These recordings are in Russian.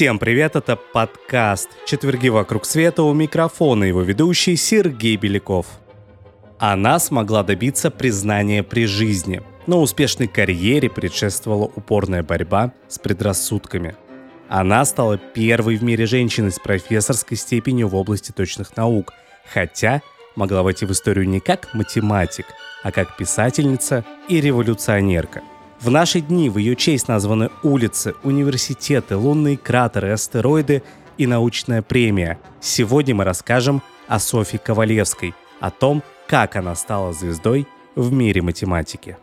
Всем привет, это подкаст «Четверги вокруг света» у микрофона его ведущий Сергей Беляков. Она смогла добиться признания при жизни, но успешной карьере предшествовала упорная борьба с предрассудками. Она стала первой в мире женщиной с профессорской степенью в области точных наук, хотя могла войти в историю не как математик, а как писательница и революционерка – в наши дни в ее честь названы улицы, университеты, лунные кратеры, астероиды и научная премия. Сегодня мы расскажем о Софье Ковалевской, о том, как она стала звездой в мире математики.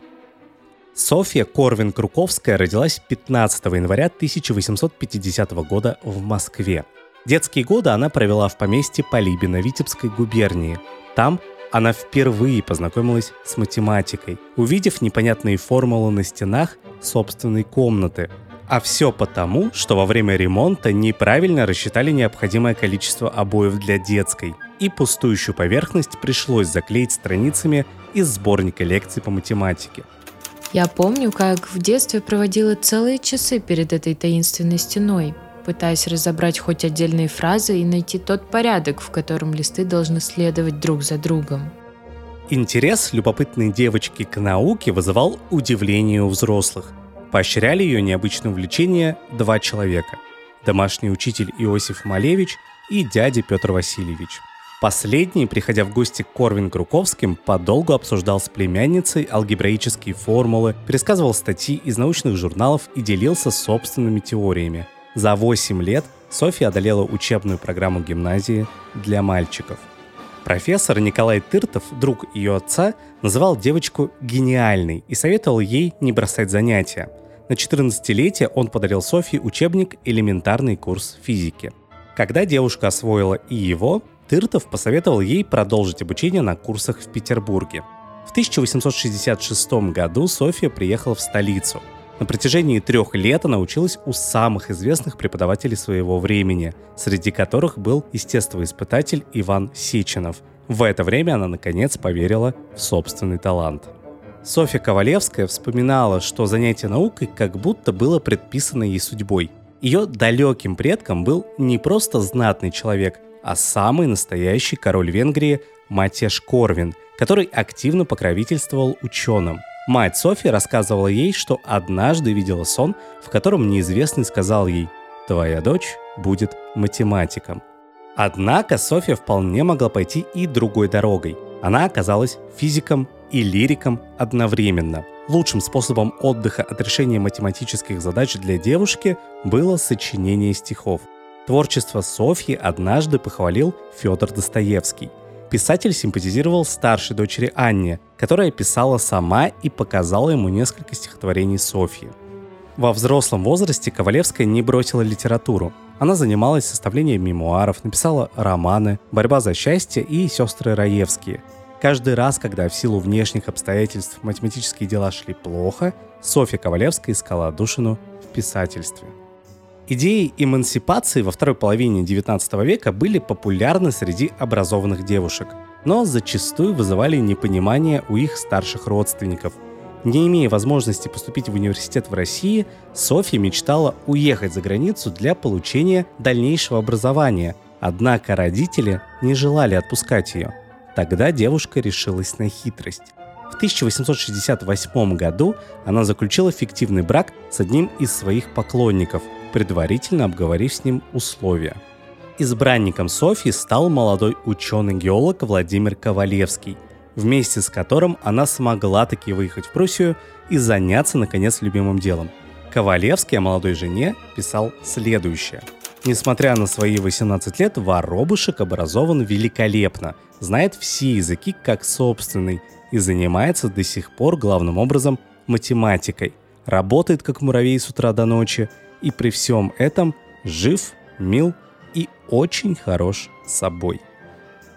Софья Корвин-Круковская родилась 15 января 1850 года в Москве. Детские годы она провела в поместье Полибина Витебской губернии. Там она впервые познакомилась с математикой, увидев непонятные формулы на стенах собственной комнаты. А все потому, что во время ремонта неправильно рассчитали необходимое количество обоев для детской, и пустующую поверхность пришлось заклеить страницами из сборника лекций по математике. Я помню, как в детстве проводила целые часы перед этой таинственной стеной, пытаясь разобрать хоть отдельные фразы и найти тот порядок, в котором листы должны следовать друг за другом. Интерес любопытной девочки к науке вызывал удивление у взрослых. Поощряли ее необычное увлечение два человека – домашний учитель Иосиф Малевич и дядя Петр Васильевич. Последний, приходя в гости к Корвин Круковским, подолгу обсуждал с племянницей алгебраические формулы, пересказывал статьи из научных журналов и делился собственными теориями – за 8 лет Софья одолела учебную программу гимназии для мальчиков. Профессор Николай Тыртов, друг ее отца, называл девочку гениальной и советовал ей не бросать занятия. На 14-летие он подарил Софье учебник «Элементарный курс физики». Когда девушка освоила и его, Тыртов посоветовал ей продолжить обучение на курсах в Петербурге. В 1866 году Софья приехала в столицу – на протяжении трех лет она училась у самых известных преподавателей своего времени, среди которых был естествоиспытатель Иван Сеченов. В это время она наконец поверила в собственный талант. Софья Ковалевская вспоминала, что занятие наукой как будто было предписано ей судьбой. Ее далеким предком был не просто знатный человек, а самый настоящий король Венгрии Матеш Корвин, который активно покровительствовал ученым. Мать Софи рассказывала ей, что однажды видела сон, в котором неизвестный сказал ей «Твоя дочь будет математиком». Однако Софья вполне могла пойти и другой дорогой. Она оказалась физиком и лириком одновременно. Лучшим способом отдыха от решения математических задач для девушки было сочинение стихов. Творчество Софьи однажды похвалил Федор Достоевский – Писатель симпатизировал старшей дочери Анне, которая писала сама и показала ему несколько стихотворений Софьи. Во взрослом возрасте Ковалевская не бросила литературу. Она занималась составлением мемуаров, написала романы «Борьба за счастье» и «Сестры Раевские». Каждый раз, когда в силу внешних обстоятельств математические дела шли плохо, Софья Ковалевская искала душину в писательстве. Идеи эмансипации во второй половине XIX века были популярны среди образованных девушек, но зачастую вызывали непонимание у их старших родственников. Не имея возможности поступить в университет в России, Софья мечтала уехать за границу для получения дальнейшего образования, однако родители не желали отпускать ее. Тогда девушка решилась на хитрость. В 1868 году она заключила фиктивный брак с одним из своих поклонников – предварительно обговорив с ним условия. Избранником Софьи стал молодой ученый-геолог Владимир Ковалевский, вместе с которым она смогла таки выехать в Пруссию и заняться, наконец, любимым делом. Ковалевский о молодой жене писал следующее. Несмотря на свои 18 лет, воробушек образован великолепно, знает все языки как собственный и занимается до сих пор главным образом математикой. Работает как муравей с утра до ночи – и при всем этом жив, мил и очень хорош собой.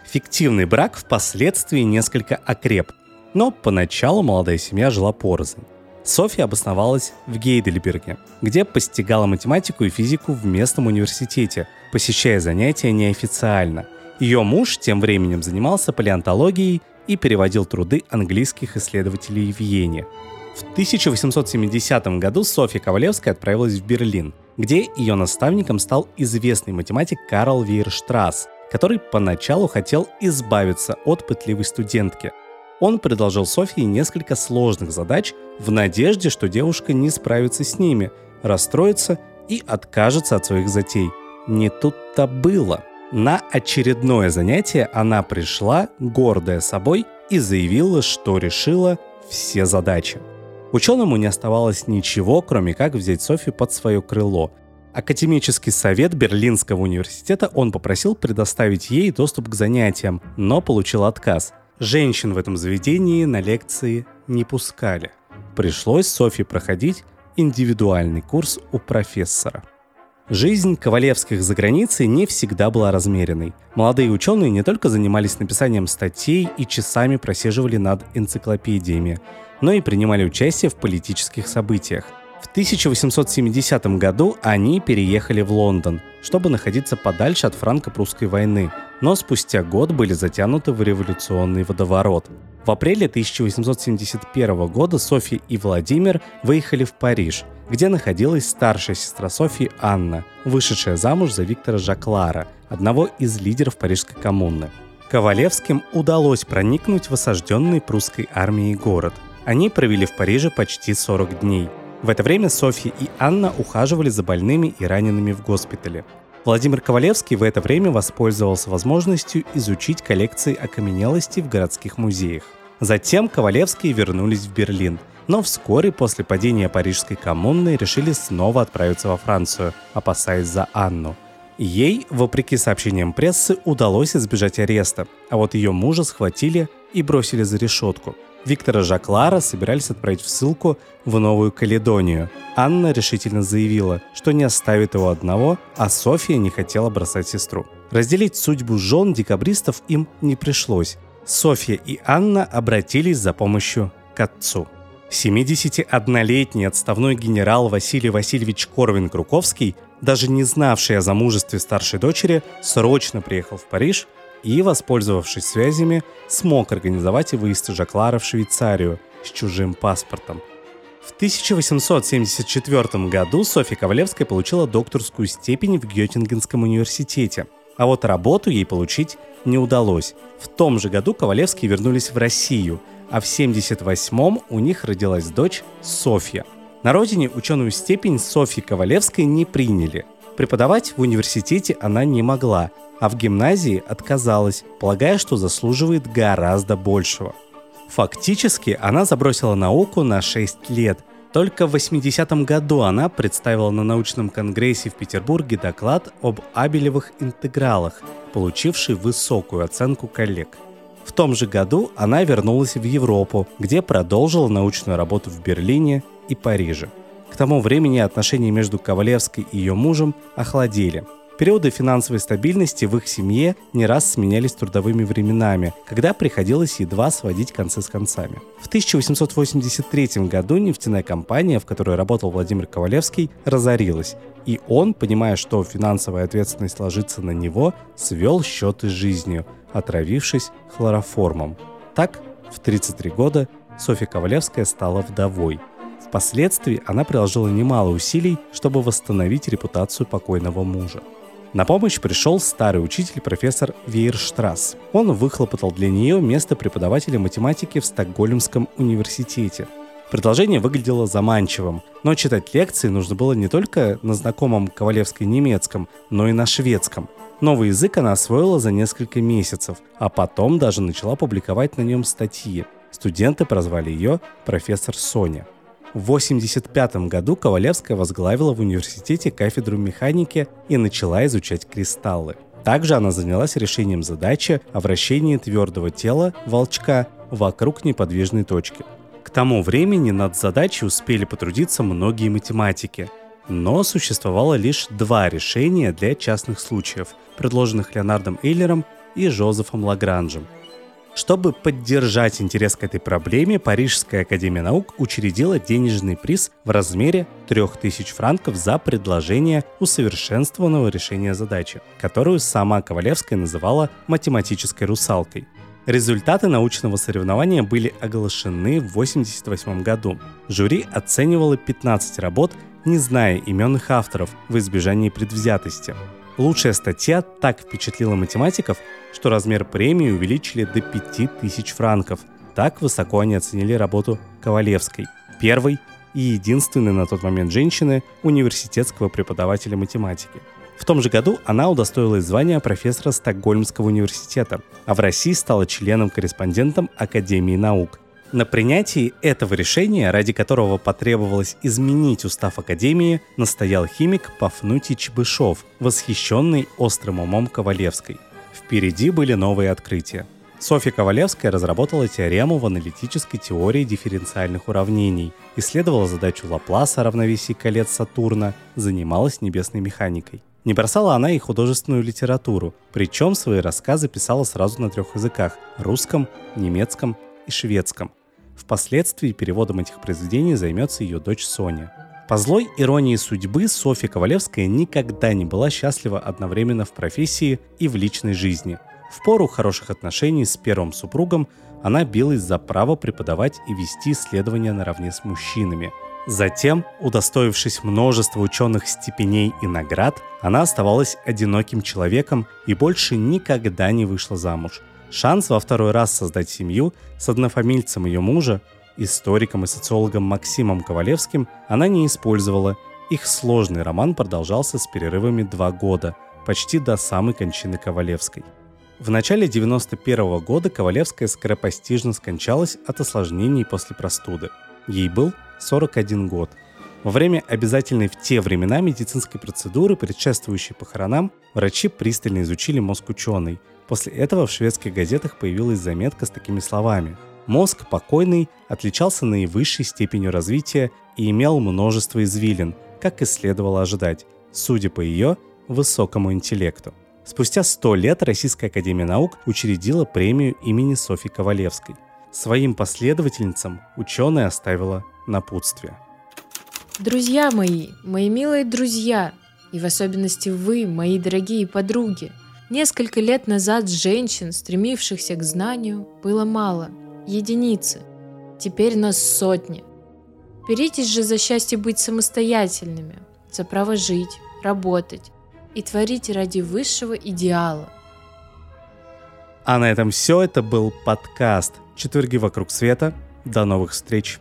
Фиктивный брак впоследствии несколько окреп, но поначалу молодая семья жила порознь. Софья обосновалась в Гейдельберге, где постигала математику и физику в местном университете, посещая занятия неофициально. Ее муж тем временем занимался палеонтологией и переводил труды английских исследователей в Вене. В 1870 году Софья Ковалевская отправилась в Берлин, где ее наставником стал известный математик Карл Вейерштрасс, который поначалу хотел избавиться от пытливой студентки. Он предложил Софии несколько сложных задач в надежде, что девушка не справится с ними, расстроится и откажется от своих затей. Не тут-то было. На очередное занятие она пришла, гордая собой, и заявила, что решила все задачи. Ученому не оставалось ничего, кроме как взять Софию под свое крыло. Академический совет Берлинского университета он попросил предоставить ей доступ к занятиям, но получил отказ. Женщин в этом заведении на лекции не пускали. Пришлось Софье проходить индивидуальный курс у профессора. Жизнь Ковалевских за границей не всегда была размеренной. Молодые ученые не только занимались написанием статей и часами просиживали над энциклопедиями, но и принимали участие в политических событиях. В 1870 году они переехали в Лондон, чтобы находиться подальше от франко-прусской войны, но спустя год были затянуты в революционный водоворот. В апреле 1871 года Софья и Владимир выехали в Париж, где находилась старшая сестра Софьи Анна, вышедшая замуж за Виктора Жаклара, одного из лидеров Парижской коммуны. Ковалевским удалось проникнуть в осажденный прусской армией город – они провели в Париже почти 40 дней. В это время Софья и Анна ухаживали за больными и ранеными в госпитале. Владимир Ковалевский в это время воспользовался возможностью изучить коллекции окаменелостей в городских музеях. Затем Ковалевские вернулись в Берлин, но вскоре после падения Парижской коммуны решили снова отправиться во Францию, опасаясь за Анну. Ей, вопреки сообщениям прессы, удалось избежать ареста, а вот ее мужа схватили и бросили за решетку – Виктора Жаклара собирались отправить в ссылку в Новую Каледонию. Анна решительно заявила, что не оставит его одного, а София не хотела бросать сестру. Разделить судьбу жен декабристов им не пришлось. Софья и Анна обратились за помощью к отцу. 71-летний отставной генерал Василий Васильевич Корвин-Круковский, даже не знавший о замужестве старшей дочери, срочно приехал в Париж и, воспользовавшись связями, смог организовать и выезд Жаклара в Швейцарию с чужим паспортом. В 1874 году Софья Ковалевская получила докторскую степень в Геттингенском университете, а вот работу ей получить не удалось. В том же году Ковалевские вернулись в Россию, а в 78-м у них родилась дочь Софья. На родине ученую степень Софьи Ковалевской не приняли. Преподавать в университете она не могла, а в гимназии отказалась, полагая, что заслуживает гораздо большего. Фактически она забросила науку на 6 лет. Только в 80-м году она представила на научном конгрессе в Петербурге доклад об абелевых интегралах, получивший высокую оценку коллег. В том же году она вернулась в Европу, где продолжила научную работу в Берлине и Париже. К тому времени отношения между Ковалевской и ее мужем охладели – Периоды финансовой стабильности в их семье не раз сменялись трудовыми временами, когда приходилось едва сводить концы с концами. В 1883 году нефтяная компания, в которой работал Владимир Ковалевский, разорилась, и он, понимая, что финансовая ответственность ложится на него, свел счеты с жизнью, отравившись хлороформом. Так, в 33 года Софья Ковалевская стала вдовой. Впоследствии она приложила немало усилий, чтобы восстановить репутацию покойного мужа. На помощь пришел старый учитель профессор Вейерштрасс. Он выхлопотал для нее место преподавателя математики в Стокгольмском университете. Предложение выглядело заманчивым, но читать лекции нужно было не только на знакомом Ковалевской немецком, но и на шведском. Новый язык она освоила за несколько месяцев, а потом даже начала публиковать на нем статьи. Студенты прозвали ее профессор Соня. В 1985 году Ковалевская возглавила в университете кафедру механики и начала изучать кристаллы. Также она занялась решением задачи о вращении твердого тела волчка вокруг неподвижной точки. К тому времени над задачей успели потрудиться многие математики, но существовало лишь два решения для частных случаев, предложенных Леонардом Эйлером и Жозефом Лагранжем – Чтобы поддержать интерес к этой проблеме, Парижская академия наук учредила денежный приз в размере 3000 франков за предложение усовершенствованного решения задачи, которую сама Ковалевская называла математической русалкой. Результаты научного соревнования были оглашены в 1988 году. Жюри оценивало 15 работ, не зная именных авторов в избежании предвзятости. Лучшая статья так впечатлила математиков, что размер премии увеличили до 5000 франков. Так высоко они оценили работу Ковалевской, первой и единственной на тот момент женщины университетского преподавателя математики. В том же году она удостоилась звания профессора Стокгольмского университета, а в России стала членом-корреспондентом Академии наук. На принятии этого решения, ради которого потребовалось изменить устав Академии, настоял химик Пафнутий Чебышев, восхищенный острым умом Ковалевской. Впереди были новые открытия. Софья Ковалевская разработала теорему в аналитической теории дифференциальных уравнений, исследовала задачу Лапласа равновесий колец Сатурна, занималась небесной механикой. Не бросала она и художественную литературу, причем свои рассказы писала сразу на трех языках – русском, немецком и шведском. Впоследствии переводом этих произведений займется ее дочь Соня. По злой иронии судьбы Софья Ковалевская никогда не была счастлива одновременно в профессии и в личной жизни. В пору хороших отношений с первым супругом она билась за право преподавать и вести исследования наравне с мужчинами – Затем, удостоившись множества ученых степеней и наград, она оставалась одиноким человеком и больше никогда не вышла замуж. Шанс во второй раз создать семью с однофамильцем ее мужа, историком и социологом Максимом Ковалевским, она не использовала. Их сложный роман продолжался с перерывами два года, почти до самой кончины Ковалевской. В начале 91 года Ковалевская скоропостижно скончалась от осложнений после простуды. Ей был 41 год. Во время обязательной в те времена медицинской процедуры, предшествующей похоронам, врачи пристально изучили мозг ученой. После этого в шведских газетах появилась заметка с такими словами. Мозг покойный отличался наивысшей степенью развития и имел множество извилин, как и следовало ожидать, судя по ее высокому интеллекту. Спустя сто лет Российская Академия Наук учредила премию имени Софьи Ковалевской. Своим последовательницам ученая оставила напутствие. Друзья мои, мои милые друзья, и в особенности вы, мои дорогие подруги, несколько лет назад женщин, стремившихся к знанию, было мало, единицы. Теперь нас сотни. Беритесь же за счастье быть самостоятельными, за право жить, работать и творить ради высшего идеала. А на этом все. Это был подкаст «Четверги вокруг света». До новых встреч!